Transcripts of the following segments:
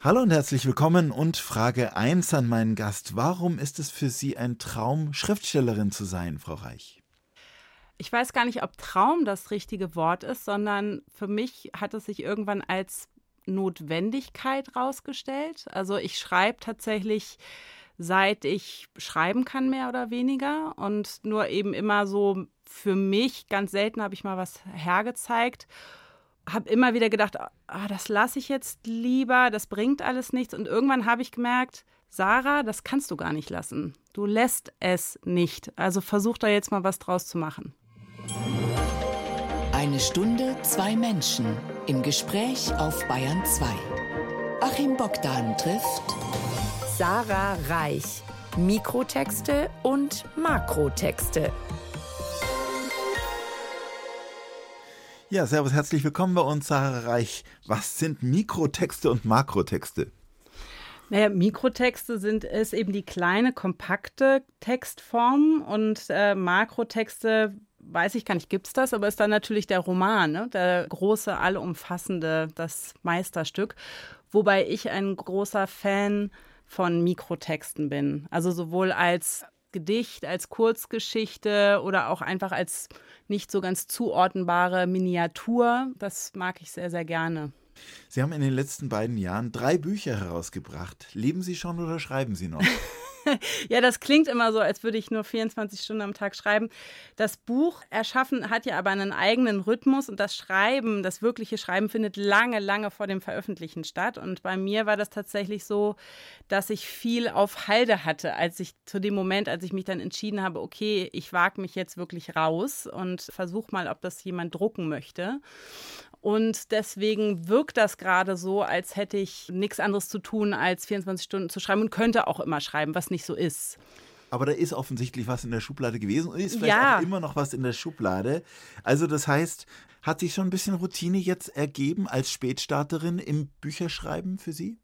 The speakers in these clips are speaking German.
Hallo und herzlich willkommen und Frage 1 an meinen Gast. Warum ist es für Sie ein Traum, Schriftstellerin zu sein, Frau Reich? Ich weiß gar nicht, ob Traum das richtige Wort ist, sondern für mich hat es sich irgendwann als Notwendigkeit rausgestellt. Also ich schreibe tatsächlich seit ich schreiben kann, mehr oder weniger. Und nur eben immer so für mich, ganz selten habe ich mal was hergezeigt habe immer wieder gedacht, ah, das lasse ich jetzt lieber, das bringt alles nichts. Und irgendwann habe ich gemerkt, Sarah, das kannst du gar nicht lassen. Du lässt es nicht. Also versuch da jetzt mal was draus zu machen. Eine Stunde, zwei Menschen im Gespräch auf Bayern 2. Achim Bogdan trifft Sarah Reich. Mikrotexte und Makrotexte. Ja, servus, herzlich willkommen bei uns, Sarah Reich. Was sind Mikrotexte und Makrotexte? Naja, Mikrotexte sind es eben die kleine, kompakte Textform und äh, Makrotexte, weiß ich gar nicht, gibt es das, aber ist dann natürlich der Roman, ne? der große, allumfassende, das Meisterstück. Wobei ich ein großer Fan von Mikrotexten bin. Also sowohl als Gedicht, als Kurzgeschichte oder auch einfach als nicht so ganz zuordnenbare Miniatur. Das mag ich sehr, sehr gerne. Sie haben in den letzten beiden Jahren drei Bücher herausgebracht. Leben Sie schon oder schreiben Sie noch? ja, das klingt immer so, als würde ich nur 24 Stunden am Tag schreiben. Das Buch erschaffen hat ja aber einen eigenen Rhythmus und das Schreiben, das wirkliche Schreiben findet lange, lange vor dem Veröffentlichen statt. Und bei mir war das tatsächlich so, dass ich viel auf Halde hatte, als ich zu dem Moment, als ich mich dann entschieden habe, okay, ich wage mich jetzt wirklich raus und versuche mal, ob das jemand drucken möchte. Und deswegen wirkt das gerade so, als hätte ich nichts anderes zu tun, als 24 Stunden zu schreiben und könnte auch immer schreiben, was nicht so ist. Aber da ist offensichtlich was in der Schublade gewesen und ist vielleicht ja. auch immer noch was in der Schublade. Also das heißt, hat sich schon ein bisschen Routine jetzt ergeben als Spätstarterin im Bücherschreiben für Sie?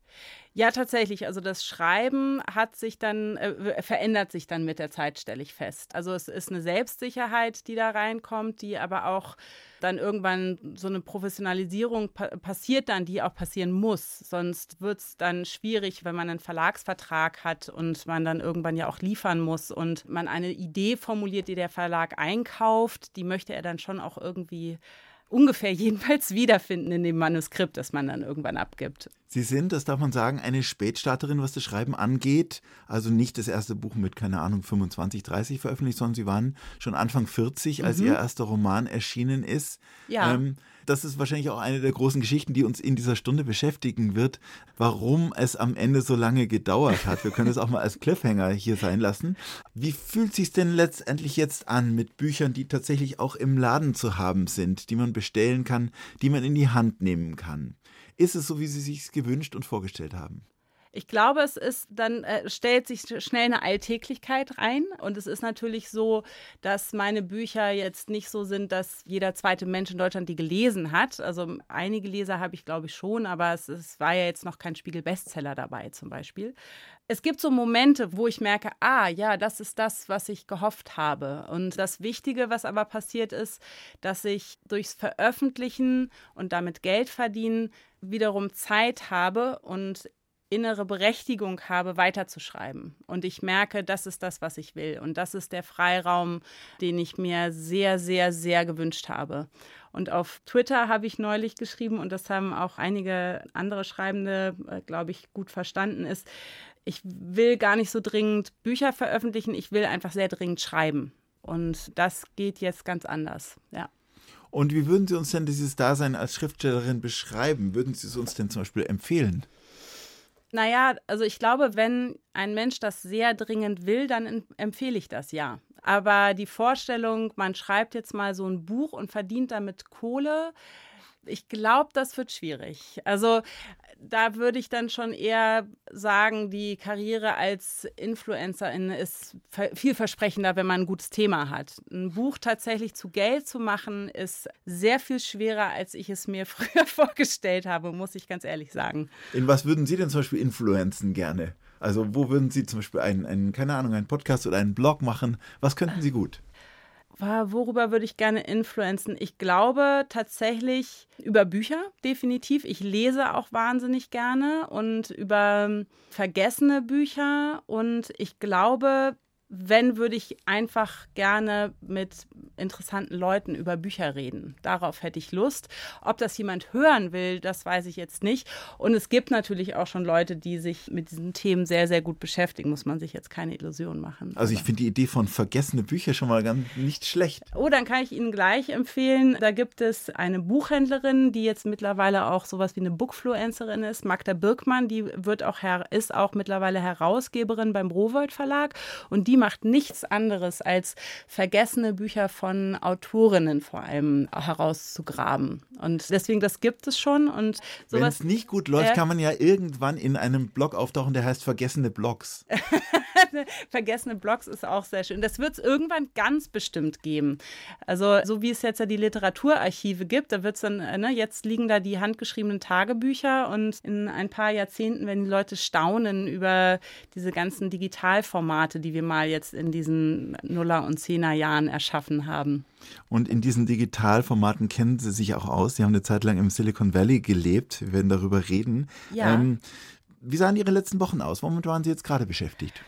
Ja, tatsächlich. Also das Schreiben hat sich dann, äh, verändert sich dann mit der Zeit, stelle ich fest. Also es ist eine Selbstsicherheit, die da reinkommt, die aber auch dann irgendwann so eine Professionalisierung pa passiert dann, die auch passieren muss. Sonst wird es dann schwierig, wenn man einen Verlagsvertrag hat und man dann irgendwann ja auch liefern muss und man eine Idee formuliert, die der Verlag einkauft, die möchte er dann schon auch irgendwie ungefähr jedenfalls wiederfinden in dem Manuskript, das man dann irgendwann abgibt. Sie sind, das darf man sagen, eine Spätstarterin, was das Schreiben angeht. Also nicht das erste Buch mit, keine Ahnung, 25, 30 veröffentlicht, sondern Sie waren schon Anfang 40, als mhm. Ihr erster Roman erschienen ist. Ja. Ähm, das ist wahrscheinlich auch eine der großen Geschichten, die uns in dieser Stunde beschäftigen wird, warum es am Ende so lange gedauert hat. Wir können es auch mal als Cliffhanger hier sein lassen. Wie fühlt sich denn letztendlich jetzt an mit Büchern, die tatsächlich auch im Laden zu haben sind, die man bestellen kann, die man in die Hand nehmen kann? Ist es so, wie Sie sich gewünscht und vorgestellt haben? Ich glaube, es ist dann äh, stellt sich schnell eine Alltäglichkeit rein und es ist natürlich so, dass meine Bücher jetzt nicht so sind, dass jeder zweite Mensch in Deutschland die gelesen hat. Also einige Leser habe ich glaube ich schon, aber es, es war ja jetzt noch kein Spiegel-Bestseller dabei zum Beispiel. Es gibt so Momente, wo ich merke, ah ja, das ist das, was ich gehofft habe. Und das Wichtige, was aber passiert ist, dass ich durchs Veröffentlichen und damit Geld verdienen wiederum Zeit habe und innere Berechtigung habe, weiterzuschreiben. Und ich merke, das ist das, was ich will. Und das ist der Freiraum, den ich mir sehr, sehr, sehr gewünscht habe. Und auf Twitter habe ich neulich geschrieben, und das haben auch einige andere Schreibende, äh, glaube ich, gut verstanden, ist, ich will gar nicht so dringend Bücher veröffentlichen, ich will einfach sehr dringend schreiben. Und das geht jetzt ganz anders, ja. Und wie würden Sie uns denn dieses Dasein als Schriftstellerin beschreiben? Würden Sie es uns denn zum Beispiel empfehlen? Naja, also ich glaube, wenn ein Mensch das sehr dringend will, dann empfehle ich das ja. Aber die Vorstellung, man schreibt jetzt mal so ein Buch und verdient damit Kohle, ich glaube, das wird schwierig. Also da würde ich dann schon eher sagen, die Karriere als Influencerin ist vielversprechender, wenn man ein gutes Thema hat. Ein Buch tatsächlich zu Geld zu machen, ist sehr viel schwerer, als ich es mir früher vorgestellt habe, muss ich ganz ehrlich sagen. In was würden Sie denn zum Beispiel influenzen gerne? Also wo würden Sie zum Beispiel einen, einen keine Ahnung, einen Podcast oder einen Blog machen? Was könnten Sie gut? Worüber würde ich gerne influenzen? Ich glaube tatsächlich über Bücher, definitiv. Ich lese auch wahnsinnig gerne und über vergessene Bücher. Und ich glaube, wenn, würde ich einfach gerne mit interessanten Leuten über Bücher reden. Darauf hätte ich Lust. Ob das jemand hören will, das weiß ich jetzt nicht. Und es gibt natürlich auch schon Leute, die sich mit diesen Themen sehr, sehr gut beschäftigen. Muss man sich jetzt keine Illusion machen. Also ich finde die Idee von vergessene Bücher schon mal ganz nicht schlecht. Oh, dann kann ich Ihnen gleich empfehlen. Da gibt es eine Buchhändlerin, die jetzt mittlerweile auch sowas wie eine Bookfluencerin ist, Magda Birkmann. Die wird auch ist auch mittlerweile Herausgeberin beim Rowold Verlag und die macht nichts anderes als vergessene Bücher von Autorinnen vor allem herauszugraben. Und deswegen, das gibt es schon. Und Wenn es nicht gut läuft, äh, kann man ja irgendwann in einem Blog auftauchen, der heißt Vergessene Blogs. Vergessene Blogs ist auch sehr schön. Das wird es irgendwann ganz bestimmt geben. Also, so wie es jetzt ja die Literaturarchive gibt, da wird es dann, äh, ne, jetzt liegen da die handgeschriebenen Tagebücher und in ein paar Jahrzehnten werden die Leute staunen über diese ganzen Digitalformate, die wir mal jetzt in diesen Nuller- und Zehner-Jahren erschaffen haben. Und in diesen Digitalformaten kennen Sie sich auch aus. Sie haben eine Zeit lang im Silicon Valley gelebt. Wir werden darüber reden. Ja. Ähm, wie sahen Ihre letzten Wochen aus? Womit waren Sie jetzt gerade beschäftigt?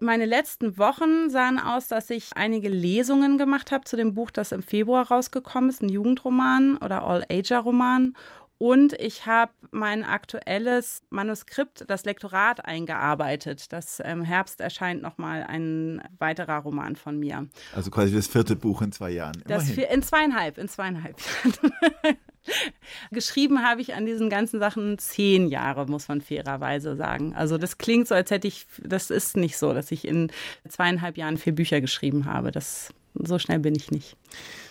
Meine letzten Wochen sahen aus, dass ich einige Lesungen gemacht habe zu dem Buch, das im Februar rausgekommen ist, ein Jugendroman oder All-Ager-Roman. Und ich habe mein aktuelles Manuskript, das Lektorat, eingearbeitet. Das im Herbst erscheint nochmal ein weiterer Roman von mir. Also quasi das vierte Buch in zwei Jahren. Das vier, in zweieinhalb, in zweieinhalb Jahren. Geschrieben habe ich an diesen ganzen Sachen zehn Jahre, muss man fairerweise sagen. Also das klingt so, als hätte ich, das ist nicht so, dass ich in zweieinhalb Jahren vier Bücher geschrieben habe. Das, so schnell bin ich nicht.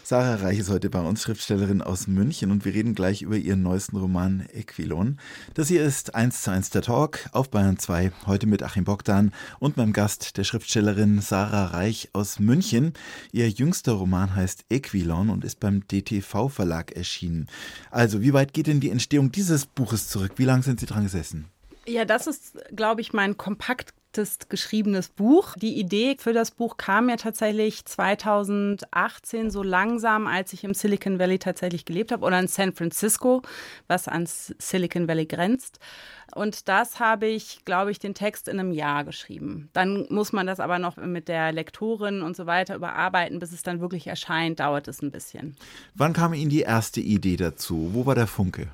Sarah Reich ist heute bei uns, Schriftstellerin aus München und wir reden gleich über ihren neuesten Roman Equilon. Das hier ist 1 zu 1 der Talk auf Bayern 2, heute mit Achim Bogdan und meinem Gast, der Schriftstellerin Sarah Reich aus München. Ihr jüngster Roman heißt Equilon und ist beim DTV Verlag erschienen. Also, wie weit geht denn die Entstehung dieses Buches zurück? Wie lange sind Sie dran gesessen? Ja, das ist, glaube ich, mein kompakt geschriebenes Buch. Die Idee für das Buch kam mir tatsächlich 2018 so langsam, als ich im Silicon Valley tatsächlich gelebt habe oder in San Francisco, was an Silicon Valley grenzt. Und das habe ich, glaube ich, den Text in einem Jahr geschrieben. Dann muss man das aber noch mit der Lektorin und so weiter überarbeiten, bis es dann wirklich erscheint, dauert es ein bisschen. Wann kam Ihnen die erste Idee dazu? Wo war der Funke?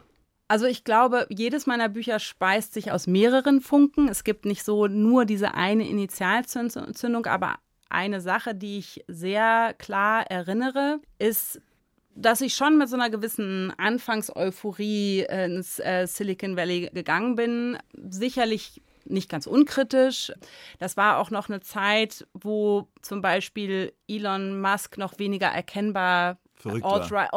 Also ich glaube, jedes meiner Bücher speist sich aus mehreren Funken. Es gibt nicht so nur diese eine Initialzündung, aber eine Sache, die ich sehr klar erinnere, ist dass ich schon mit so einer gewissen Anfangseuphorie ins äh, Silicon Valley gegangen bin. Sicherlich nicht ganz unkritisch. Das war auch noch eine Zeit, wo zum Beispiel Elon Musk noch weniger erkennbar Alt-Right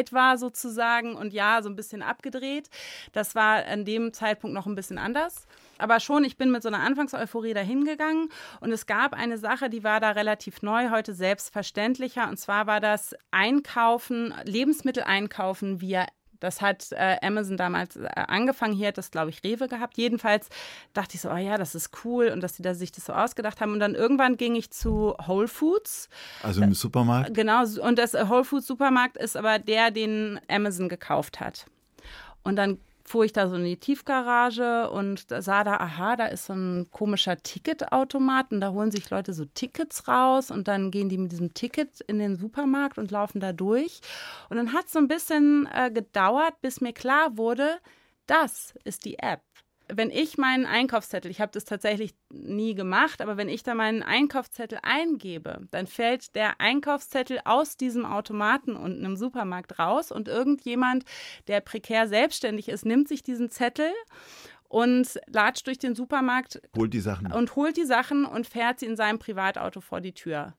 Alt war sozusagen und ja, so ein bisschen abgedreht. Das war an dem Zeitpunkt noch ein bisschen anders. Aber schon, ich bin mit so einer Anfangseuphorie dahin gegangen und es gab eine Sache, die war da relativ neu, heute selbstverständlicher. Und zwar war das Einkaufen, Lebensmittel einkaufen via das hat äh, Amazon damals äh, angefangen. Hier hat das, glaube ich, Rewe gehabt. Jedenfalls dachte ich so, oh ja, das ist cool und dass die da sich das so ausgedacht haben. Und dann irgendwann ging ich zu Whole Foods. Also im Supermarkt? Genau. Und das Whole Foods Supermarkt ist aber der, den Amazon gekauft hat. Und dann fuhr ich da so in die Tiefgarage und sah da, aha, da ist so ein komischer Ticketautomat und da holen sich Leute so Tickets raus und dann gehen die mit diesem Ticket in den Supermarkt und laufen da durch. Und dann hat es so ein bisschen äh, gedauert, bis mir klar wurde, das ist die App wenn ich meinen Einkaufszettel, ich habe das tatsächlich nie gemacht, aber wenn ich da meinen Einkaufszettel eingebe, dann fällt der Einkaufszettel aus diesem Automaten unten im Supermarkt raus und irgendjemand, der prekär selbstständig ist, nimmt sich diesen Zettel und latscht durch den Supermarkt holt die Sachen und holt die Sachen und fährt sie in seinem Privatauto vor die Tür.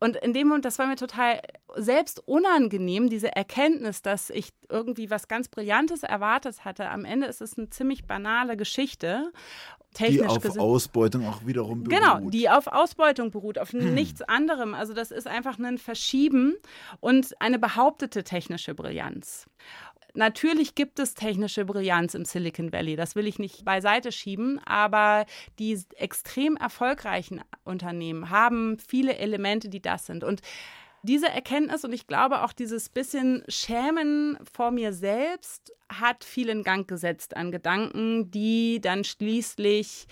Und in dem Moment, das war mir total selbst unangenehm, diese Erkenntnis, dass ich irgendwie was ganz Brillantes erwartet hatte. Am Ende ist es eine ziemlich banale Geschichte. Technisch die auf gesehen. Ausbeutung auch wiederum beruht. Genau, die auf Ausbeutung beruht, auf hm. nichts anderem. Also das ist einfach ein Verschieben und eine behauptete technische Brillanz. Natürlich gibt es technische Brillanz im Silicon Valley, das will ich nicht beiseite schieben, aber die extrem erfolgreichen Unternehmen haben viele Elemente, die das sind. Und Diese Erkenntnis und ich glaube auch dieses bisschen Schämen vor mir selbst hat viel in Gang gesetzt an Gedanken, die dann schließlich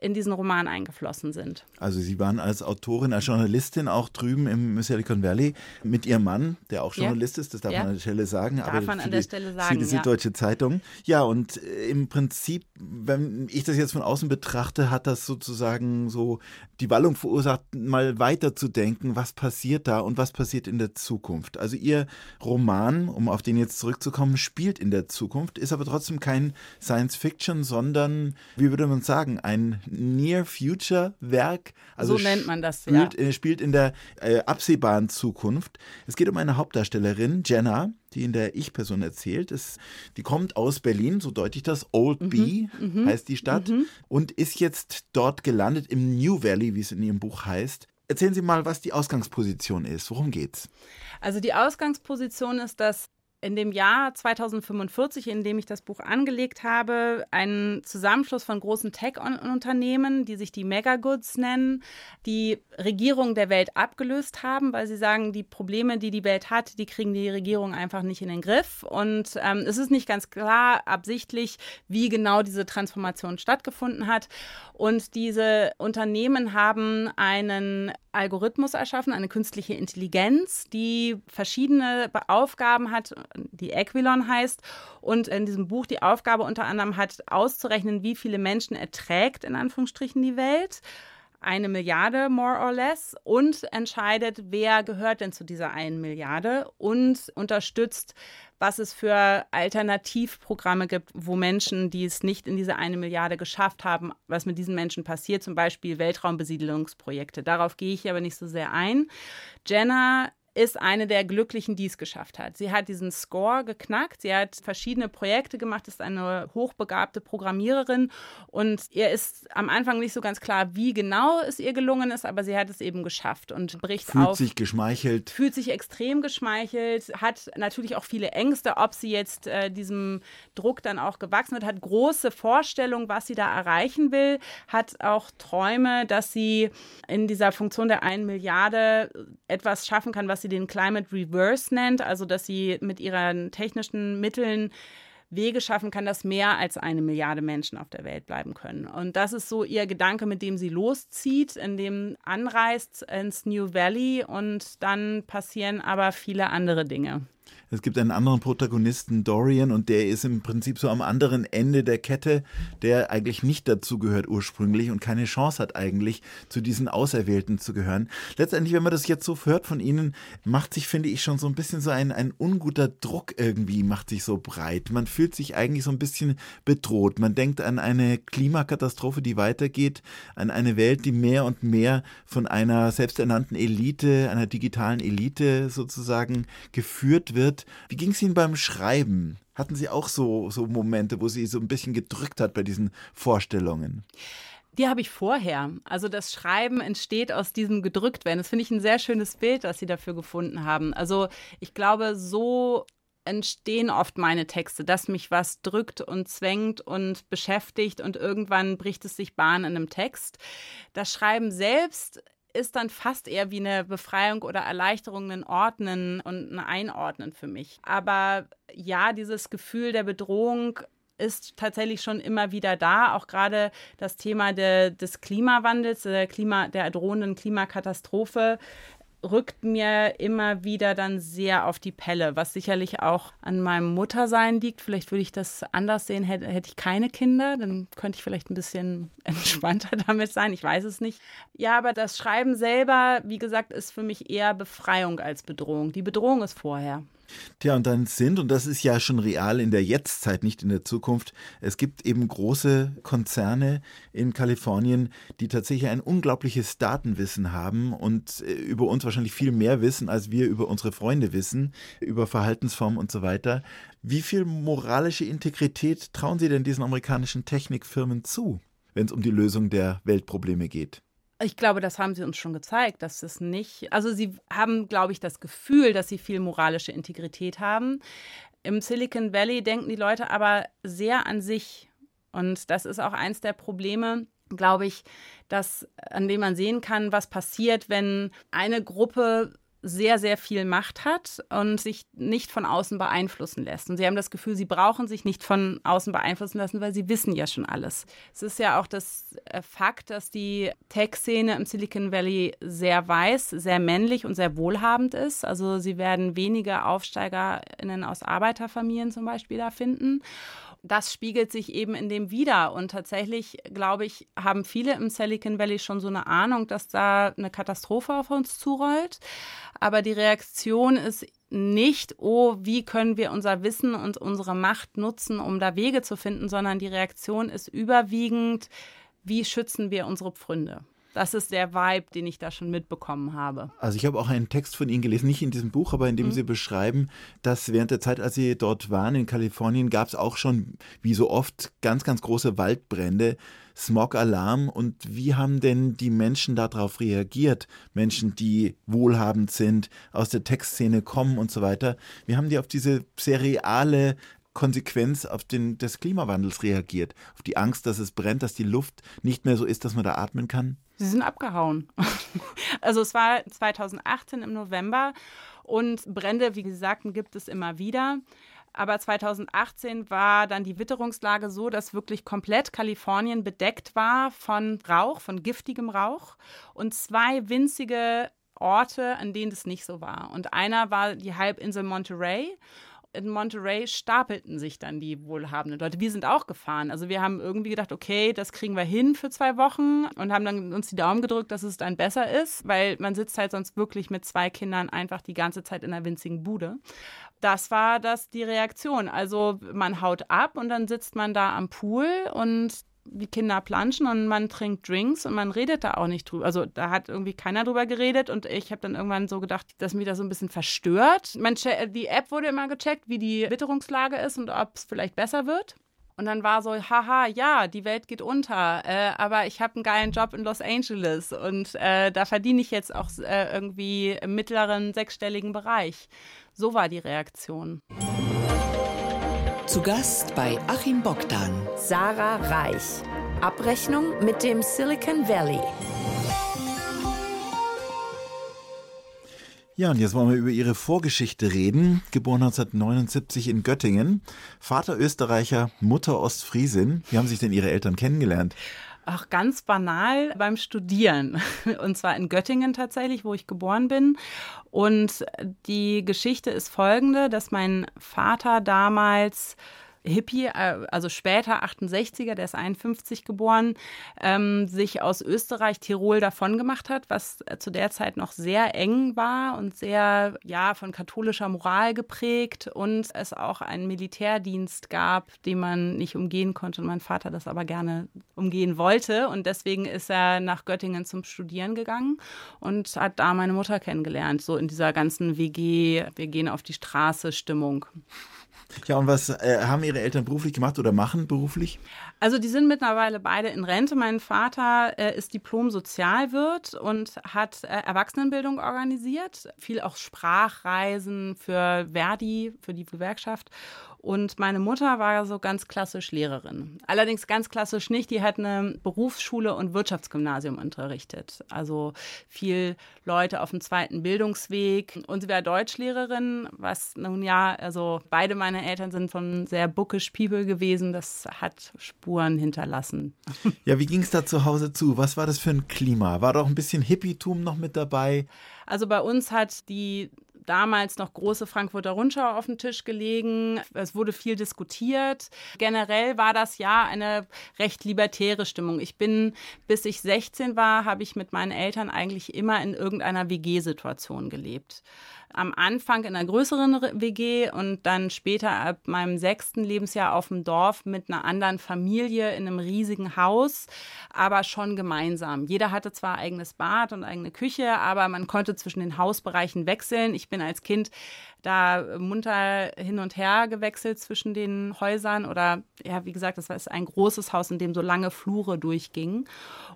in diesen Roman eingeflossen sind. Also Sie waren als Autorin, als Journalistin auch drüben im Silicon Valley mit Ihrem Mann, der auch Journalist ja. ist, das darf ja. man an der Stelle sagen. Darf man an der Stelle sagen, für die Süddeutsche ja. Zeitung. Ja, und äh, im Prinzip, wenn ich das jetzt von außen betrachte, hat das sozusagen so die Wallung verursacht, mal weiterzudenken, was passiert da und was passiert in der Zukunft. Also Ihr Roman, um auf den jetzt zurückzukommen, spielt in der Zukunft, ist aber trotzdem kein Science Fiction, sondern, wie würde man sagen, ein Near-Future-Werk. Also so nennt man das, spielt, ja. Äh, spielt in der äh, absehbaren Zukunft. Es geht um eine Hauptdarstellerin, Jenna, die in der Ich-Person erzählt. Es, die kommt aus Berlin, so deute ich das. Old mhm, Bee mhm, heißt die Stadt mhm. und ist jetzt dort gelandet im New Valley, wie es in ihrem Buch heißt. Erzählen Sie mal, was die Ausgangsposition ist. Worum geht's? Also die Ausgangsposition ist, dass in dem Jahr 2045, in dem ich das Buch angelegt habe, ein Zusammenschluss von großen Tech-Unternehmen, die sich die Megagoods nennen, die Regierungen der Welt abgelöst haben, weil sie sagen, die Probleme, die die Welt hat, die kriegen die Regierung einfach nicht in den Griff. Und ähm, es ist nicht ganz klar absichtlich, wie genau diese Transformation stattgefunden hat. Und diese Unternehmen haben einen Algorithmus erschaffen, eine künstliche Intelligenz, die verschiedene Aufgaben hat, die Equilon heißt, und in diesem Buch die Aufgabe unter anderem hat, auszurechnen, wie viele Menschen erträgt in Anführungsstrichen die Welt. Eine Milliarde, more or less, und entscheidet, wer gehört denn zu dieser einen Milliarde und unterstützt, was es für Alternativprogramme gibt, wo Menschen, die es nicht in diese eine Milliarde geschafft haben, was mit diesen Menschen passiert, zum Beispiel Weltraumbesiedelungsprojekte. Darauf gehe ich aber nicht so sehr ein. Jenna ist eine der Glücklichen, die es geschafft hat. Sie hat diesen Score geknackt, sie hat verschiedene Projekte gemacht, ist eine hochbegabte Programmiererin und ihr ist am Anfang nicht so ganz klar, wie genau es ihr gelungen ist, aber sie hat es eben geschafft und bricht fühlt auf. Fühlt sich geschmeichelt. Fühlt sich extrem geschmeichelt, hat natürlich auch viele Ängste, ob sie jetzt äh, diesem Druck dann auch gewachsen wird, hat große Vorstellungen, was sie da erreichen will, hat auch Träume, dass sie in dieser Funktion der einen Milliarde etwas schaffen kann, was sie sie den Climate Reverse nennt, also dass sie mit ihren technischen Mitteln Wege schaffen kann, dass mehr als eine Milliarde Menschen auf der Welt bleiben können. Und das ist so ihr Gedanke, mit dem sie loszieht, in dem anreist ins New Valley und dann passieren aber viele andere Dinge. Es gibt einen anderen Protagonisten, Dorian, und der ist im Prinzip so am anderen Ende der Kette, der eigentlich nicht dazu gehört ursprünglich und keine Chance hat eigentlich, zu diesen Auserwählten zu gehören. Letztendlich, wenn man das jetzt so hört von Ihnen, macht sich, finde ich, schon so ein bisschen so ein, ein unguter Druck irgendwie, macht sich so breit. Man fühlt sich eigentlich so ein bisschen bedroht. Man denkt an eine Klimakatastrophe, die weitergeht, an eine Welt, die mehr und mehr von einer selbsternannten Elite, einer digitalen Elite sozusagen geführt wird wird. Wie ging es Ihnen beim Schreiben? Hatten Sie auch so, so Momente, wo Sie so ein bisschen gedrückt hat bei diesen Vorstellungen? Die habe ich vorher. Also das Schreiben entsteht aus diesem Gedrücktwerden. Das finde ich ein sehr schönes Bild, das Sie dafür gefunden haben. Also ich glaube, so entstehen oft meine Texte, dass mich was drückt und zwängt und beschäftigt und irgendwann bricht es sich Bahn in einem Text. Das Schreiben selbst ist dann fast eher wie eine Befreiung oder Erleichterung, ein Ordnen und ein Einordnen für mich. Aber ja, dieses Gefühl der Bedrohung ist tatsächlich schon immer wieder da. Auch gerade das Thema de, des Klimawandels, der, Klima, der drohenden Klimakatastrophe rückt mir immer wieder dann sehr auf die Pelle, was sicherlich auch an meinem Muttersein liegt. Vielleicht würde ich das anders sehen, hätte, hätte ich keine Kinder, dann könnte ich vielleicht ein bisschen entspannter damit sein, ich weiß es nicht. Ja, aber das Schreiben selber, wie gesagt, ist für mich eher Befreiung als Bedrohung. Die Bedrohung ist vorher. Tja, und dann sind, und das ist ja schon real in der Jetztzeit, nicht in der Zukunft, es gibt eben große Konzerne in Kalifornien, die tatsächlich ein unglaubliches Datenwissen haben und äh, über uns wahrscheinlich viel mehr wissen, als wir über unsere Freunde wissen, über Verhaltensformen und so weiter. Wie viel moralische Integrität trauen Sie denn diesen amerikanischen Technikfirmen zu, wenn es um die Lösung der Weltprobleme geht? Ich glaube, das haben sie uns schon gezeigt, dass es nicht. Also sie haben, glaube ich, das Gefühl, dass sie viel moralische Integrität haben. Im Silicon Valley denken die Leute aber sehr an sich. Und das ist auch eins der Probleme, glaube ich, dass, an dem man sehen kann, was passiert, wenn eine Gruppe sehr, sehr viel Macht hat und sich nicht von außen beeinflussen lässt. Und sie haben das Gefühl, sie brauchen sich nicht von außen beeinflussen lassen, weil sie wissen ja schon alles. Es ist ja auch das äh, Fakt, dass die Tech-Szene im Silicon Valley sehr weiß, sehr männlich und sehr wohlhabend ist. Also sie werden wenige AufsteigerInnen aus Arbeiterfamilien zum Beispiel da finden das spiegelt sich eben in dem wieder. Und tatsächlich, glaube ich, haben viele im Silicon Valley schon so eine Ahnung, dass da eine Katastrophe auf uns zurollt aber die Reaktion ist nicht, oh, wie können wir unser Wissen und unsere Macht nutzen, um da Wege zu finden, sondern die Reaktion ist überwiegend, wie schützen wir unsere Pfründe? Das ist der Vibe, den ich da schon mitbekommen habe. Also ich habe auch einen Text von Ihnen gelesen, nicht in diesem Buch, aber in dem mhm. Sie beschreiben, dass während der Zeit, als Sie dort waren in Kalifornien, gab es auch schon, wie so oft, ganz, ganz große Waldbrände. Smog-Alarm und wie haben denn die Menschen darauf reagiert? Menschen, die wohlhabend sind, aus der Textszene kommen und so weiter. Wie haben die auf diese sehr reale Konsequenz auf den, des Klimawandels reagiert? Auf die Angst, dass es brennt, dass die Luft nicht mehr so ist, dass man da atmen kann? Sie sind abgehauen. also es war 2018 im November und Brände, wie gesagt, gibt es immer wieder. Aber 2018 war dann die Witterungslage so, dass wirklich komplett Kalifornien bedeckt war von Rauch, von giftigem Rauch und zwei winzige Orte, an denen das nicht so war. Und einer war die Halbinsel Monterey in Monterey stapelten sich dann die wohlhabenden Leute. Wir sind auch gefahren. Also wir haben irgendwie gedacht, okay, das kriegen wir hin für zwei Wochen und haben dann uns die Daumen gedrückt, dass es dann besser ist, weil man sitzt halt sonst wirklich mit zwei Kindern einfach die ganze Zeit in einer winzigen Bude. Das war das die Reaktion. Also man haut ab und dann sitzt man da am Pool und die Kinder planschen und man trinkt Drinks und man redet da auch nicht drüber. Also da hat irgendwie keiner drüber geredet und ich habe dann irgendwann so gedacht, dass mich das so ein bisschen verstört. Man die App wurde immer gecheckt, wie die Witterungslage ist und ob es vielleicht besser wird. Und dann war so, haha, ja, die Welt geht unter, äh, aber ich habe einen geilen Job in Los Angeles und äh, da verdiene ich jetzt auch äh, irgendwie im mittleren sechsstelligen Bereich. So war die Reaktion. Zu Gast bei Achim Bogdan. Sarah Reich. Abrechnung mit dem Silicon Valley. Ja, und jetzt wollen wir über Ihre Vorgeschichte reden. Geboren 1979 in Göttingen. Vater Österreicher, Mutter Ostfriesin. Wie haben sich denn Ihre Eltern kennengelernt? Ach, ganz banal beim Studieren. Und zwar in Göttingen tatsächlich, wo ich geboren bin. Und die Geschichte ist folgende, dass mein Vater damals Hippie, äh, also später 68er, der ist 51 geboren, ähm, sich aus Österreich, Tirol davon gemacht hat, was äh, zu der Zeit noch sehr eng war und sehr, ja, von katholischer Moral geprägt und es auch einen Militärdienst gab, den man nicht umgehen konnte und mein Vater das aber gerne umgehen wollte und deswegen ist er nach Göttingen zum Studieren gegangen und hat da meine Mutter kennengelernt, so in dieser ganzen WG, wir gehen auf die Straße Stimmung. Ja, und was äh, haben Ihre Eltern beruflich gemacht oder machen beruflich? Also die sind mittlerweile beide in Rente. Mein Vater äh, ist Diplom-Sozialwirt und hat äh, Erwachsenenbildung organisiert, viel auch Sprachreisen für Verdi, für die Gewerkschaft. Und meine Mutter war so ganz klassisch Lehrerin. Allerdings ganz klassisch nicht. Die hat eine Berufsschule und Wirtschaftsgymnasium unterrichtet. Also viel Leute auf dem zweiten Bildungsweg. Und sie war Deutschlehrerin, was nun ja, also beide meine Eltern sind von sehr bookish people gewesen. Das hat Spuren hinterlassen. Ja, wie ging es da zu Hause zu? Was war das für ein Klima? War doch ein bisschen Hippietum noch mit dabei? Also bei uns hat die damals noch große Frankfurter Rundschau auf dem Tisch gelegen. Es wurde viel diskutiert. Generell war das ja eine recht libertäre Stimmung. Ich bin, bis ich 16 war, habe ich mit meinen Eltern eigentlich immer in irgendeiner WG-Situation gelebt am Anfang in einer größeren WG und dann später ab meinem sechsten Lebensjahr auf dem Dorf mit einer anderen Familie in einem riesigen Haus, aber schon gemeinsam. Jeder hatte zwar eigenes Bad und eigene Küche, aber man konnte zwischen den Hausbereichen wechseln. Ich bin als Kind da munter hin und her gewechselt zwischen den Häusern oder ja, wie gesagt, das war ein großes Haus, in dem so lange Flure durchgingen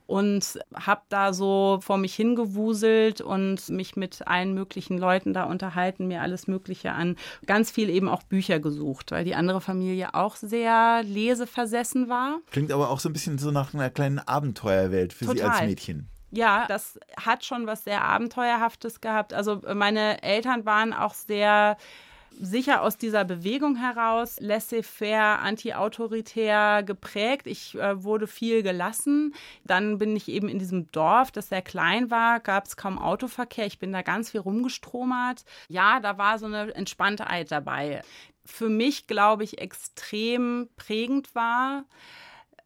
und habe da so vor mich hingewuselt und mich mit allen möglichen Leuten da unterhalten, mir alles Mögliche an, ganz viel eben auch Bücher gesucht, weil die andere Familie auch sehr leseversessen war. Klingt aber auch so ein bisschen so nach einer kleinen Abenteuerwelt für Total. Sie als Mädchen. Ja, das hat schon was sehr Abenteuerhaftes gehabt. Also äh, meine Eltern waren auch sehr sicher aus dieser Bewegung heraus, laissez-faire, anti-autoritär geprägt. Ich äh, wurde viel gelassen. Dann bin ich eben in diesem Dorf, das sehr klein war, gab es kaum Autoverkehr. Ich bin da ganz viel rumgestromert. Ja, da war so eine Entspanntheit dabei. Für mich, glaube ich, extrem prägend war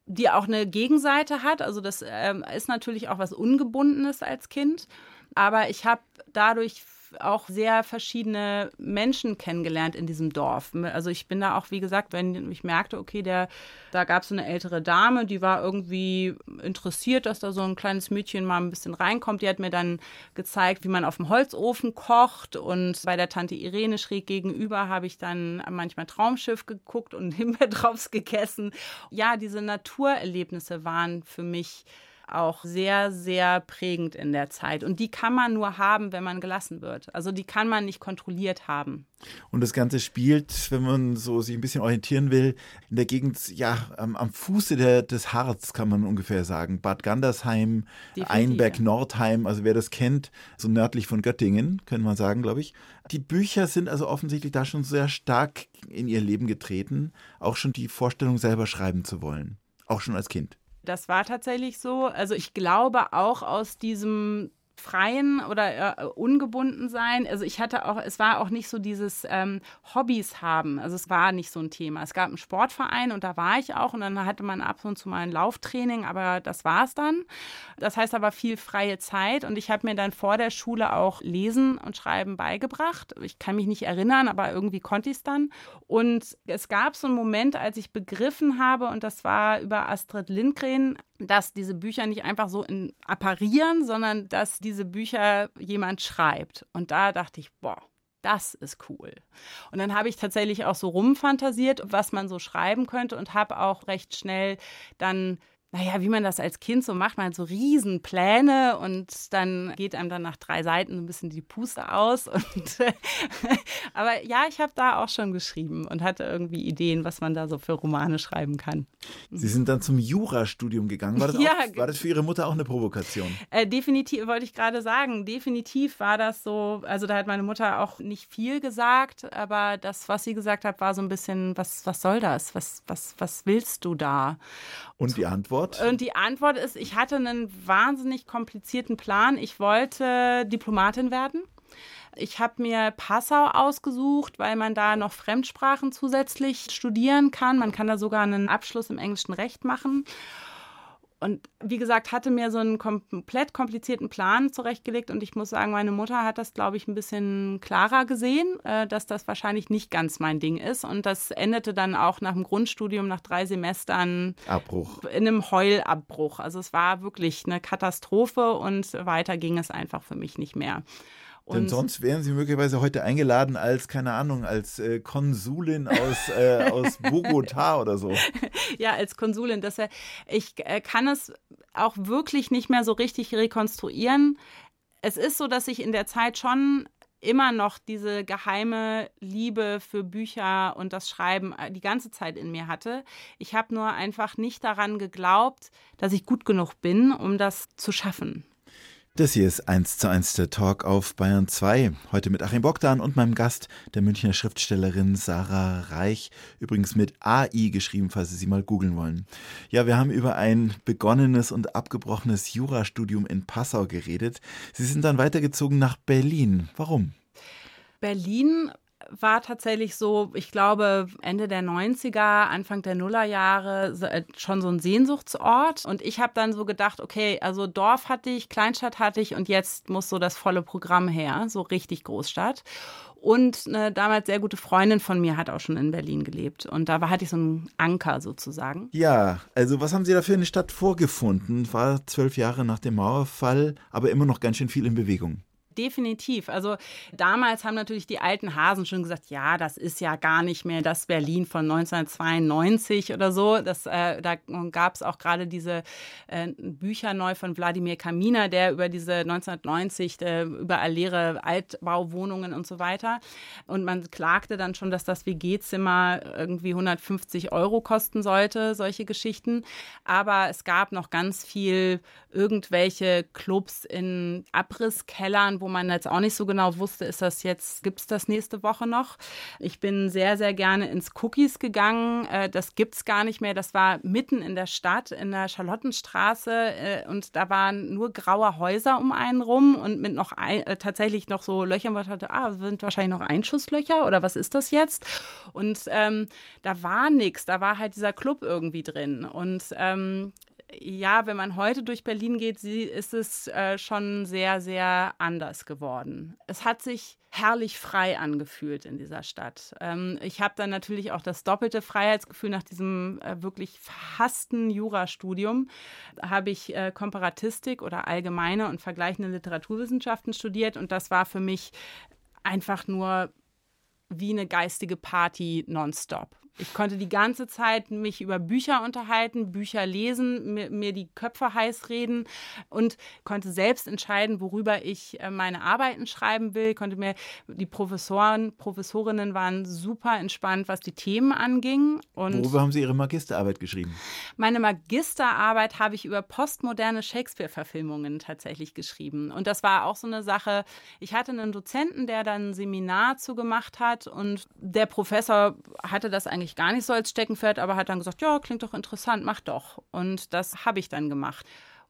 die auch eine Gegenseite hat. Also das ähm, ist natürlich auch was Ungebundenes als Kind. Aber ich habe dadurch auch sehr verschiedene Menschen kennengelernt in diesem Dorf. Also ich bin da auch, wie gesagt, wenn ich merkte, okay, der, da gab es so eine ältere Dame, die war irgendwie interessiert, dass da so ein kleines Mädchen mal ein bisschen reinkommt. Die hat mir dann gezeigt, wie man auf dem Holzofen kocht. Und bei der Tante Irene schräg gegenüber habe ich dann manchmal Traumschiff geguckt und Himbeerdraufs gegessen. Ja, diese Naturerlebnisse waren für mich auch sehr, sehr prägend in der Zeit. Und die kann man nur haben, wenn man gelassen wird. Also die kann man nicht kontrolliert haben. Und das Ganze spielt, wenn man so sich ein bisschen orientieren will, in der Gegend, ja, am, am Fuße der, des Harz, kann man ungefähr sagen. Bad Gandersheim, Einberg, Nordheim, also wer das kennt, so nördlich von Göttingen, könnte man sagen, glaube ich. Die Bücher sind also offensichtlich da schon sehr stark in ihr Leben getreten, auch schon die Vorstellung selber schreiben zu wollen. Auch schon als Kind. Das war tatsächlich so. Also ich glaube auch aus diesem freien oder äh, ungebunden sein. Also ich hatte auch, es war auch nicht so dieses ähm, Hobbys haben. Also es war nicht so ein Thema. Es gab einen Sportverein und da war ich auch und dann hatte man ab und zu mal ein Lauftraining, aber das war es dann. Das heißt aber viel freie Zeit und ich habe mir dann vor der Schule auch Lesen und Schreiben beigebracht. Ich kann mich nicht erinnern, aber irgendwie konnte ich es dann. Und es gab so einen Moment, als ich begriffen habe, und das war über Astrid Lindgren, dass diese Bücher nicht einfach so in apparieren, sondern dass diese Bücher jemand schreibt. Und da dachte ich, boah, das ist cool. Und dann habe ich tatsächlich auch so rumfantasiert, was man so schreiben könnte und habe auch recht schnell dann naja, wie man das als Kind so macht, man hat so Riesenpläne und dann geht einem dann nach drei Seiten so ein bisschen die Puste aus. Und, aber ja, ich habe da auch schon geschrieben und hatte irgendwie Ideen, was man da so für Romane schreiben kann. Sie sind dann zum Jurastudium gegangen. War das, ja, auch, war das für Ihre Mutter auch eine Provokation? Äh, definitiv, wollte ich gerade sagen. Definitiv war das so. Also da hat meine Mutter auch nicht viel gesagt, aber das, was sie gesagt hat, war so ein bisschen, was, was soll das? Was, was, was willst du da? Und die Antwort? Und die Antwort ist, ich hatte einen wahnsinnig komplizierten Plan. Ich wollte Diplomatin werden. Ich habe mir Passau ausgesucht, weil man da noch Fremdsprachen zusätzlich studieren kann. Man kann da sogar einen Abschluss im englischen Recht machen und wie gesagt, hatte mir so einen komplett komplizierten Plan zurechtgelegt und ich muss sagen, meine Mutter hat das, glaube ich, ein bisschen klarer gesehen, äh, dass das wahrscheinlich nicht ganz mein Ding ist. Und das endete dann auch nach dem Grundstudium, nach drei Semestern Abbruch. in einem Heulabbruch. Also es war wirklich eine Katastrophe und weiter ging es einfach für mich nicht mehr. Denn sonst wären Sie möglicherweise heute eingeladen als, keine Ahnung, als äh, Konsulin aus, äh, aus Bogota oder so. Ja, als Konsulin. Das, ich äh, kann es auch wirklich nicht mehr so richtig rekonstruieren. Es ist so, dass ich in der Zeit schon immer noch diese geheime Liebe für Bücher und das Schreiben äh, die ganze Zeit in mir hatte. Ich habe nur einfach nicht daran geglaubt, dass ich gut genug bin, um das zu schaffen. Das hier ist 1 zu 1 der Talk auf Bayern 2. Heute mit Achim Bogdan und meinem Gast, der Münchner Schriftstellerin Sarah Reich. Übrigens mit AI geschrieben, falls Sie sie mal googeln wollen. Ja, wir haben über ein begonnenes und abgebrochenes Jurastudium in Passau geredet. Sie sind dann weitergezogen nach Berlin. Warum? Berlin war tatsächlich so, ich glaube, Ende der 90er, Anfang der Nullerjahre äh, schon so ein Sehnsuchtsort. Und ich habe dann so gedacht, okay, also Dorf hatte ich, Kleinstadt hatte ich und jetzt muss so das volle Programm her, so richtig Großstadt. Und eine damals sehr gute Freundin von mir hat auch schon in Berlin gelebt. Und da war, hatte ich so einen Anker sozusagen. Ja, also was haben Sie da für eine Stadt vorgefunden? War zwölf Jahre nach dem Mauerfall, aber immer noch ganz schön viel in Bewegung Definitiv. Also damals haben natürlich die alten Hasen schon gesagt, ja, das ist ja gar nicht mehr das Berlin von 1992 oder so. Das, äh, da gab es auch gerade diese äh, Bücher neu von Wladimir Kamina, der über diese 1990 äh, überall leere Altbauwohnungen und so weiter. Und man klagte dann schon, dass das WG-Zimmer irgendwie 150 Euro kosten sollte, solche Geschichten. Aber es gab noch ganz viel irgendwelche Clubs in Abrisskellern, wo man jetzt auch nicht so genau wusste, ist das jetzt, gibt es das nächste Woche noch? Ich bin sehr, sehr gerne ins Cookies gegangen. Äh, das gibt es gar nicht mehr. Das war mitten in der Stadt, in der Charlottenstraße. Äh, und da waren nur graue Häuser um einen rum und mit noch ein, äh, tatsächlich noch so Löchern, wo ich dachte, ah, sind wahrscheinlich noch Einschusslöcher oder was ist das jetzt? Und ähm, da war nichts. Da war halt dieser Club irgendwie drin. Und ähm, ja, wenn man heute durch Berlin geht, ist es äh, schon sehr, sehr anders geworden. Es hat sich herrlich frei angefühlt in dieser Stadt. Ähm, ich habe dann natürlich auch das doppelte Freiheitsgefühl nach diesem äh, wirklich verhassten Jurastudium. Habe ich äh, Komparatistik oder allgemeine und vergleichende Literaturwissenschaften studiert und das war für mich einfach nur wie eine geistige Party nonstop. Ich konnte die ganze Zeit mich über Bücher unterhalten, Bücher lesen, mir, mir, die Köpfe heiß reden und konnte selbst entscheiden, worüber ich äh, meine Arbeiten schreiben will. Konnte mir die Professoren, Professorinnen waren super entspannt, was die Themen anging. Und worüber haben Sie Ihre Magisterarbeit geschrieben? Meine Magisterarbeit habe ich über postmoderne Shakespeare-Verfilmungen tatsächlich geschrieben. Und das war auch so eine Sache. Ich hatte einen Dozenten, der dann ein Seminar zugemacht hat und der Professor hatte das eigentlich eigentlich gar nicht so als Steckenpferd, aber hat dann gesagt, ja, klingt doch interessant, mach doch. Und das habe ich dann gemacht.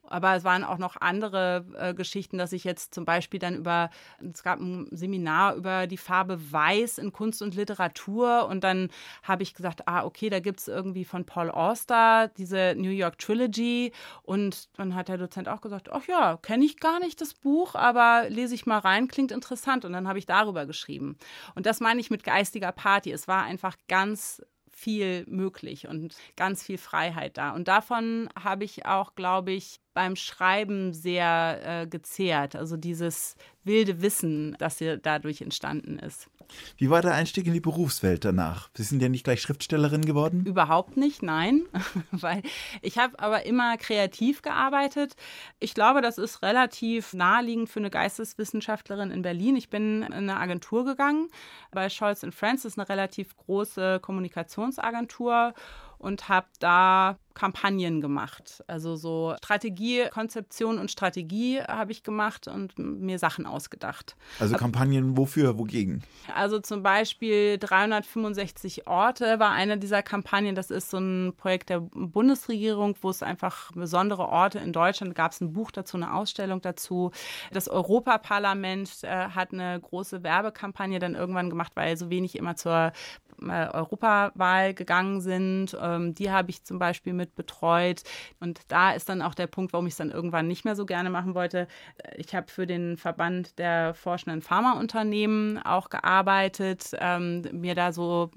Aber es waren auch noch andere äh, Geschichten, dass ich jetzt zum Beispiel dann über, es gab ein Seminar über die Farbe Weiß in Kunst und Literatur und dann habe ich gesagt, ah, okay, da gibt es irgendwie von Paul Auster diese New York Trilogy und dann hat der Dozent auch gesagt, ach ja, kenne ich gar nicht das Buch, aber lese ich mal rein, klingt interessant und dann habe ich darüber geschrieben. Und das meine ich mit geistiger Party. Es war einfach ganz viel möglich und ganz viel Freiheit da. Und davon habe ich auch, glaube ich, beim Schreiben sehr äh, gezehrt. Also dieses wilde Wissen, das hier dadurch entstanden ist. Wie war der Einstieg in die Berufswelt danach? Sie sind ja nicht gleich Schriftstellerin geworden? Überhaupt nicht, nein. Weil ich habe aber immer kreativ gearbeitet. Ich glaube, das ist relativ naheliegend für eine Geisteswissenschaftlerin in Berlin. Ich bin in eine Agentur gegangen bei Scholz ist eine relativ große Kommunikationsagentur und habe da Kampagnen gemacht. Also so Strategie, Konzeption und Strategie habe ich gemacht und mir Sachen ausgedacht. Also Kampagnen wofür, wogegen? Also zum Beispiel 365 Orte war eine dieser Kampagnen. Das ist so ein Projekt der Bundesregierung, wo es einfach besondere Orte in Deutschland gab es ein Buch dazu, eine Ausstellung dazu. Das Europaparlament äh, hat eine große Werbekampagne dann irgendwann gemacht, weil so wenig immer zur Europawahl gegangen sind. Ähm, die habe ich zum Beispiel mit betreut. Und da ist dann auch der Punkt, warum ich es dann irgendwann nicht mehr so gerne machen wollte. Ich habe für den Verband der forschenden Pharmaunternehmen auch gearbeitet, ähm, mir da so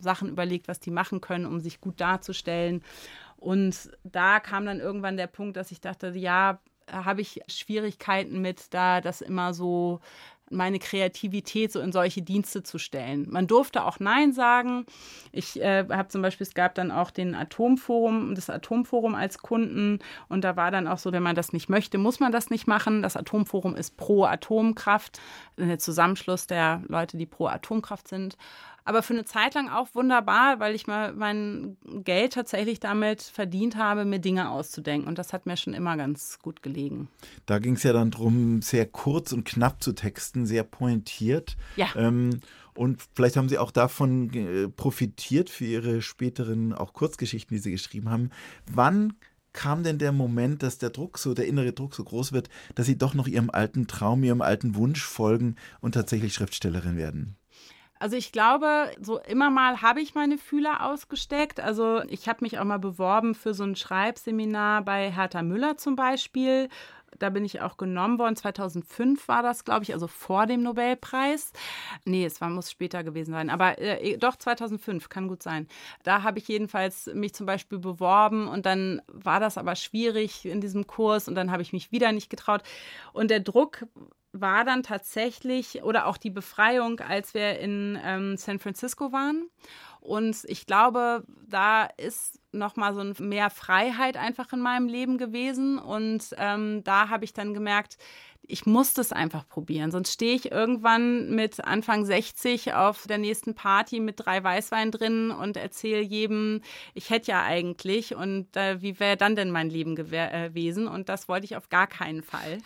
Sachen überlegt, was die machen können, um sich gut darzustellen. Und da kam dann irgendwann der Punkt, dass ich dachte, ja, habe ich Schwierigkeiten mit, da das immer so meine Kreativität so in solche Dienste zu stellen. Man durfte auch Nein sagen. Ich äh, habe zum Beispiel, es gab dann auch den Atomforum, das Atomforum als Kunden und da war dann auch so, wenn man das nicht möchte, muss man das nicht machen. Das Atomforum ist pro Atomkraft, der Zusammenschluss der Leute, die pro Atomkraft sind aber für eine Zeit lang auch wunderbar, weil ich mal mein Geld tatsächlich damit verdient habe, mir Dinge auszudenken. Und das hat mir schon immer ganz gut gelegen. Da ging es ja dann darum, sehr kurz und knapp zu texten, sehr pointiert. Ja. Ähm, und vielleicht haben Sie auch davon äh, profitiert für Ihre späteren auch Kurzgeschichten, die Sie geschrieben haben. Wann kam denn der Moment, dass der Druck so, der innere Druck so groß wird, dass Sie doch noch Ihrem alten Traum, Ihrem alten Wunsch folgen und tatsächlich Schriftstellerin werden? Also ich glaube, so immer mal habe ich meine Fühler ausgesteckt. Also ich habe mich auch mal beworben für so ein Schreibseminar bei Hertha Müller zum Beispiel. Da bin ich auch genommen worden. 2005 war das, glaube ich, also vor dem Nobelpreis. Nee, es war, muss später gewesen sein. Aber äh, doch 2005, kann gut sein. Da habe ich jedenfalls mich zum Beispiel beworben und dann war das aber schwierig in diesem Kurs und dann habe ich mich wieder nicht getraut. Und der Druck war dann tatsächlich, oder auch die Befreiung, als wir in ähm, San Francisco waren. Und ich glaube, da ist noch mal so ein mehr Freiheit einfach in meinem Leben gewesen. Und ähm, da habe ich dann gemerkt, ich muss das einfach probieren. Sonst stehe ich irgendwann mit Anfang 60 auf der nächsten Party mit drei Weißwein drin und erzähle jedem, ich hätte ja eigentlich und äh, wie wäre dann denn mein Leben äh, gewesen? Und das wollte ich auf gar keinen Fall,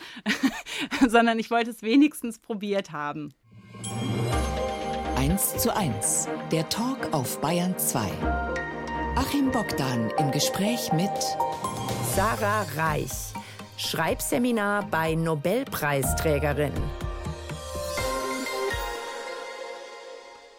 sondern ich wollte es wenigstens probiert haben. 1 zu 1, der Talk auf Bayern 2. Achim Bogdan im Gespräch mit Sarah Reich. Schreibseminar bei Nobelpreisträgerin.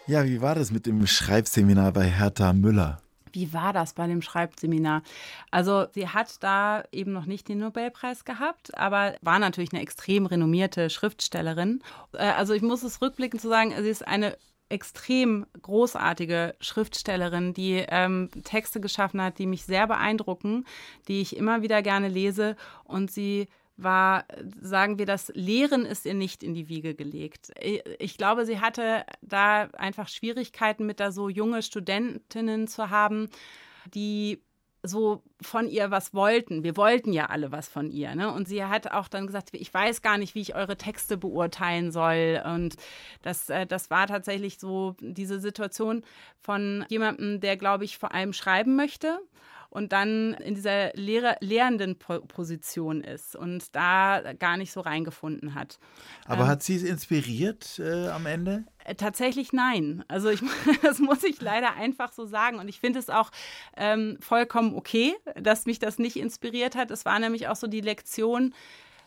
Ja, wie war das mit dem Schreibseminar bei Hertha Müller? Wie war das bei dem Schreibseminar? Also sie hat da eben noch nicht den Nobelpreis gehabt, aber war natürlich eine extrem renommierte Schriftstellerin. Äh, also ich muss es rückblickend zu sagen, sie ist eine extrem großartige Schriftstellerin, die ähm, Texte geschaffen hat, die mich sehr beeindrucken, die ich immer wieder gerne lese und sie war, sagen wir, das Lehren ist ihr nicht in die Wiege gelegt. Ich glaube, sie hatte da einfach Schwierigkeiten mit da so junge Studentinnen zu haben, die so von ihr was wollten. Wir wollten ja alle was von ihr. Ne? Und sie hat auch dann gesagt, ich weiß gar nicht, wie ich eure Texte beurteilen soll. Und das, äh, das war tatsächlich so diese Situation von jemandem, der, glaube ich, vor allem schreiben möchte und dann in dieser Lehrer, lehrenden Position ist und da gar nicht so reingefunden hat. Aber ähm, hat sie es inspiriert äh, am Ende? Äh, tatsächlich nein. Also ich, das muss ich leider einfach so sagen. Und ich finde es auch ähm, vollkommen okay, dass mich das nicht inspiriert hat. Es war nämlich auch so die Lektion,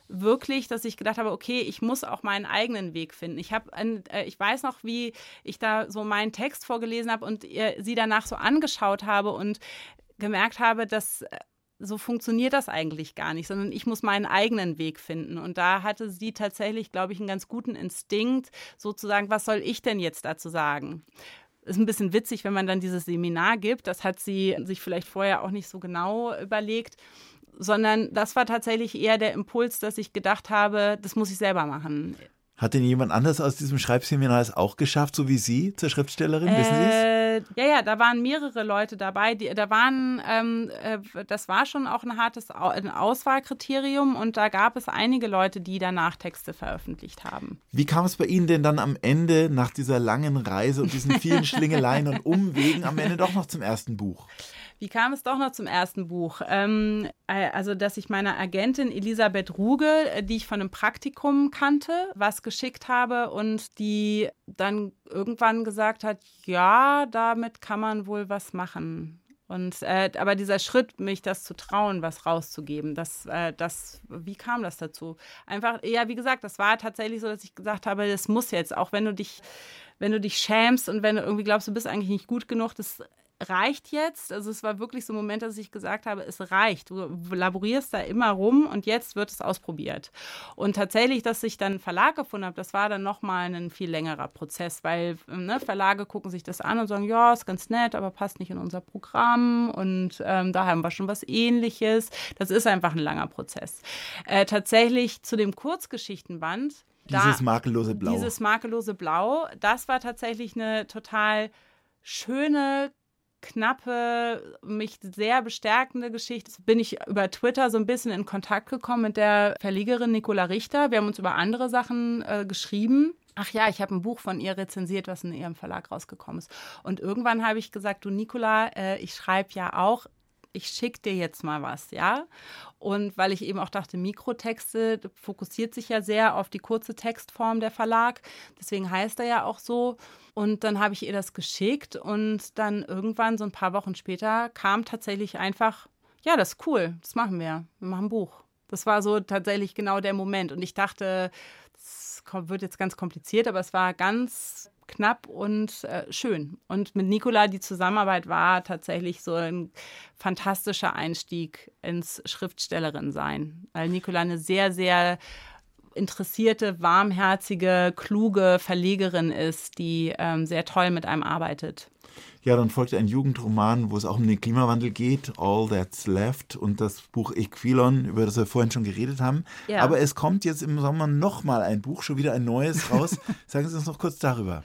wirklich, dass ich gedacht habe, okay, ich muss auch meinen eigenen Weg finden. Ich habe, äh, ich weiß noch, wie ich da so meinen Text vorgelesen habe und ihr, sie danach so angeschaut habe und gemerkt habe, dass äh, so funktioniert das eigentlich gar nicht, sondern ich muss meinen eigenen Weg finden. Und da hatte sie tatsächlich, glaube ich, einen ganz guten Instinkt, sozusagen, was soll ich denn jetzt dazu sagen? Ist ein bisschen witzig, wenn man dann dieses Seminar gibt. Das hat sie sich vielleicht vorher auch nicht so genau überlegt, sondern das war tatsächlich eher der Impuls, dass ich gedacht habe, das muss ich selber machen. Hat denn jemand anders aus diesem Schreibseminar es auch geschafft, so wie Sie zur Schriftstellerin? Wissen Sie es? Äh, ja, ja, da waren mehrere Leute dabei. Die, da waren, ähm, äh, das war schon auch ein hartes ein Auswahlkriterium und da gab es einige Leute, die danach Texte veröffentlicht haben. Wie kam es bei Ihnen denn dann am Ende nach dieser langen Reise und diesen vielen Schlingeleien und Umwegen am Ende doch noch zum ersten Buch? Wie kam es doch noch zum ersten Buch? Ähm, äh, also, dass ich meiner Agentin Elisabeth Ruge, äh, die ich von einem Praktikum kannte, was geschickt habe und die dann irgendwann gesagt hat, ja, damit kann man wohl was machen. Und äh, aber dieser Schritt, mich das zu trauen, was rauszugeben, das, äh, das, wie kam das dazu? Einfach, ja, wie gesagt, das war tatsächlich so, dass ich gesagt habe, das muss jetzt, auch wenn du dich, wenn du dich schämst und wenn du irgendwie glaubst, du bist eigentlich nicht gut genug, das reicht jetzt. Also es war wirklich so ein Moment, dass ich gesagt habe, es reicht. Du laborierst da immer rum und jetzt wird es ausprobiert. Und tatsächlich, dass ich dann einen Verlag gefunden habe, das war dann nochmal ein viel längerer Prozess, weil ne, Verlage gucken sich das an und sagen, ja, ist ganz nett, aber passt nicht in unser Programm und ähm, da haben wir schon was ähnliches. Das ist einfach ein langer Prozess. Äh, tatsächlich zu dem Kurzgeschichtenband, dieses da, makellose Blau. Dieses makellose Blau, das war tatsächlich eine total schöne, knappe, mich sehr bestärkende Geschichte bin ich über Twitter so ein bisschen in Kontakt gekommen mit der Verlegerin Nicola Richter. Wir haben uns über andere Sachen äh, geschrieben. Ach ja, ich habe ein Buch von ihr rezensiert, was in ihrem Verlag rausgekommen ist. Und irgendwann habe ich gesagt, du Nicola, äh, ich schreibe ja auch ich schicke dir jetzt mal was, ja. Und weil ich eben auch dachte, Mikrotexte fokussiert sich ja sehr auf die kurze Textform der Verlag. Deswegen heißt er ja auch so. Und dann habe ich ihr das geschickt und dann irgendwann, so ein paar Wochen später, kam tatsächlich einfach, ja, das ist cool, das machen wir. Wir machen ein Buch. Das war so tatsächlich genau der Moment. Und ich dachte, das wird jetzt ganz kompliziert, aber es war ganz knapp und äh, schön. Und mit Nicola, die Zusammenarbeit war tatsächlich so ein fantastischer Einstieg ins Schriftstellerin sein, weil Nicola eine sehr, sehr interessierte, warmherzige, kluge Verlegerin ist, die ähm, sehr toll mit einem arbeitet. Ja, dann folgte ein Jugendroman, wo es auch um den Klimawandel geht, All That's Left und das Buch Equilon, über das wir vorhin schon geredet haben. Ja. Aber es kommt jetzt im Sommer nochmal ein Buch, schon wieder ein neues raus. Sagen Sie uns noch kurz darüber.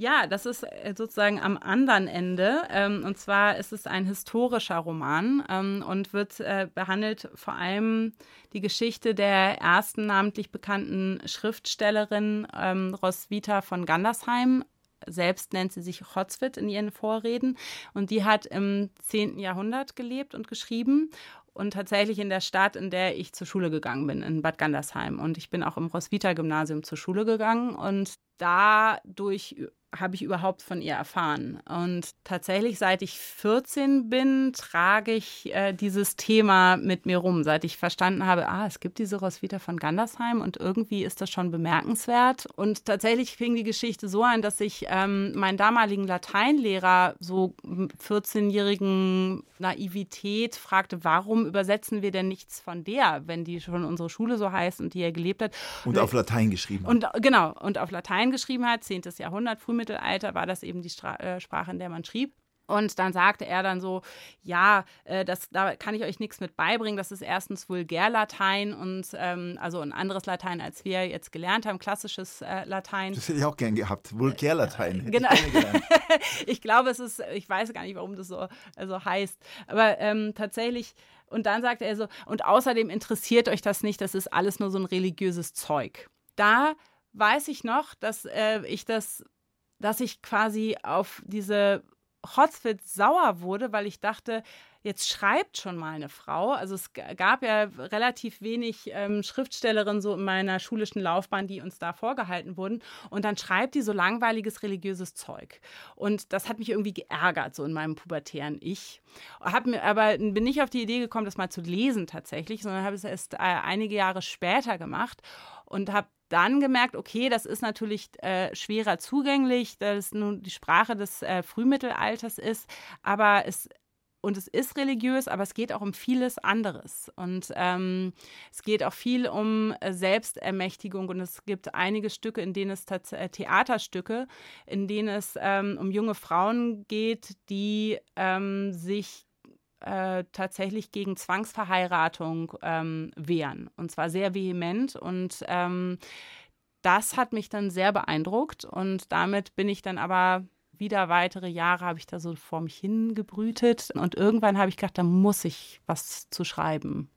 Ja, das ist äh, sozusagen am anderen Ende. Ähm, und zwar ist es ein historischer Roman ähm, und wird äh, behandelt vor allem die Geschichte der ersten namentlich bekannten Schriftstellerin ähm, Roswitha von Gandersheim, selbst nennt sie sich Hotzwit in ihren Vorreden. Und die hat im 10. Jahrhundert gelebt und geschrieben und tatsächlich in der Stadt, in der ich zur Schule gegangen bin, in Bad Gandersheim. Und ich bin auch im Roswitha-Gymnasium zur Schule gegangen und dadurch habe ich überhaupt von ihr erfahren. Und tatsächlich, seit ich 14 bin, trage ich äh, dieses Thema mit mir rum. Seit ich verstanden habe, ah, es gibt diese Roswitha von Gandersheim und irgendwie ist das schon bemerkenswert. Und tatsächlich fing die Geschichte so an, dass ich ähm, meinen damaligen Lateinlehrer so 14-jährigen Naivität fragte, warum übersetzen wir denn nichts von der, wenn die schon unsere Schule so heißt und die er gelebt hat. Und, und auf Latein geschrieben hat. Und genau, und auf Latein geschrieben hat, 10. Jahrhundert, früh Frühmittelalter war das eben die Stra äh, Sprache, in der man schrieb. Und dann sagte er dann so, ja, äh, das, da kann ich euch nichts mit beibringen. Das ist erstens Vulgärlatein und ähm, also ein anderes Latein, als wir jetzt gelernt haben, klassisches äh, Latein. Das hätte ich auch gern gehabt, Vulgärlatein. Äh, genau. Ich, ich, glaube, es ist, ich weiß gar nicht, warum das so also heißt. Aber ähm, tatsächlich, und dann sagte er so, und außerdem interessiert euch das nicht, das ist alles nur so ein religiöses Zeug. Da weiß ich noch, dass äh, ich das dass ich quasi auf diese Hotfit sauer wurde, weil ich dachte, jetzt schreibt schon mal eine Frau. Also es gab ja relativ wenig ähm, Schriftstellerinnen so in meiner schulischen Laufbahn, die uns da vorgehalten wurden. Und dann schreibt die so langweiliges religiöses Zeug. Und das hat mich irgendwie geärgert, so in meinem pubertären Ich. Hab mir aber bin nicht auf die Idee gekommen, das mal zu lesen tatsächlich, sondern habe es erst äh, einige Jahre später gemacht und habe dann gemerkt, okay, das ist natürlich äh, schwerer zugänglich, dass nun die Sprache des äh, Frühmittelalters ist, aber es und es ist religiös, aber es geht auch um vieles anderes. Und ähm, es geht auch viel um äh, Selbstermächtigung. Und es gibt einige Stücke, in denen es äh, Theaterstücke, in denen es ähm, um junge Frauen geht, die ähm, sich äh, tatsächlich gegen Zwangsverheiratung ähm, wehren. Und zwar sehr vehement. Und ähm, das hat mich dann sehr beeindruckt. Und damit bin ich dann aber wieder weitere Jahre habe ich da so vor mich hingebrütet. Und irgendwann habe ich gedacht, da muss ich was zu schreiben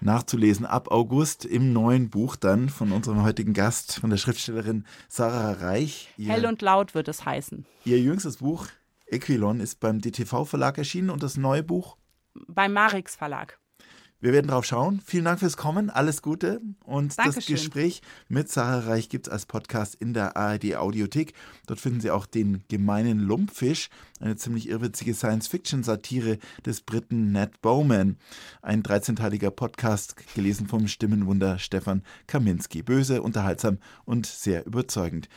nachzulesen ab August im neuen Buch dann von unserem heutigen Gast, von der Schriftstellerin Sarah Reich. Ihr, Hell und laut wird es heißen. Ihr jüngstes Buch Equilon ist beim DTV Verlag erschienen und das neue Buch beim Marix Verlag. Wir werden drauf schauen. Vielen Dank fürs Kommen. Alles Gute. Und Dankeschön. das Gespräch mit Sarah Reich gibt es als Podcast in der ARD Audiothek. Dort finden Sie auch den gemeinen Lumpfisch, eine ziemlich irrwitzige Science-Fiction-Satire des Briten Ned Bowman. Ein 13-teiliger Podcast, gelesen vom Stimmenwunder Stefan Kaminski. Böse, unterhaltsam und sehr überzeugend.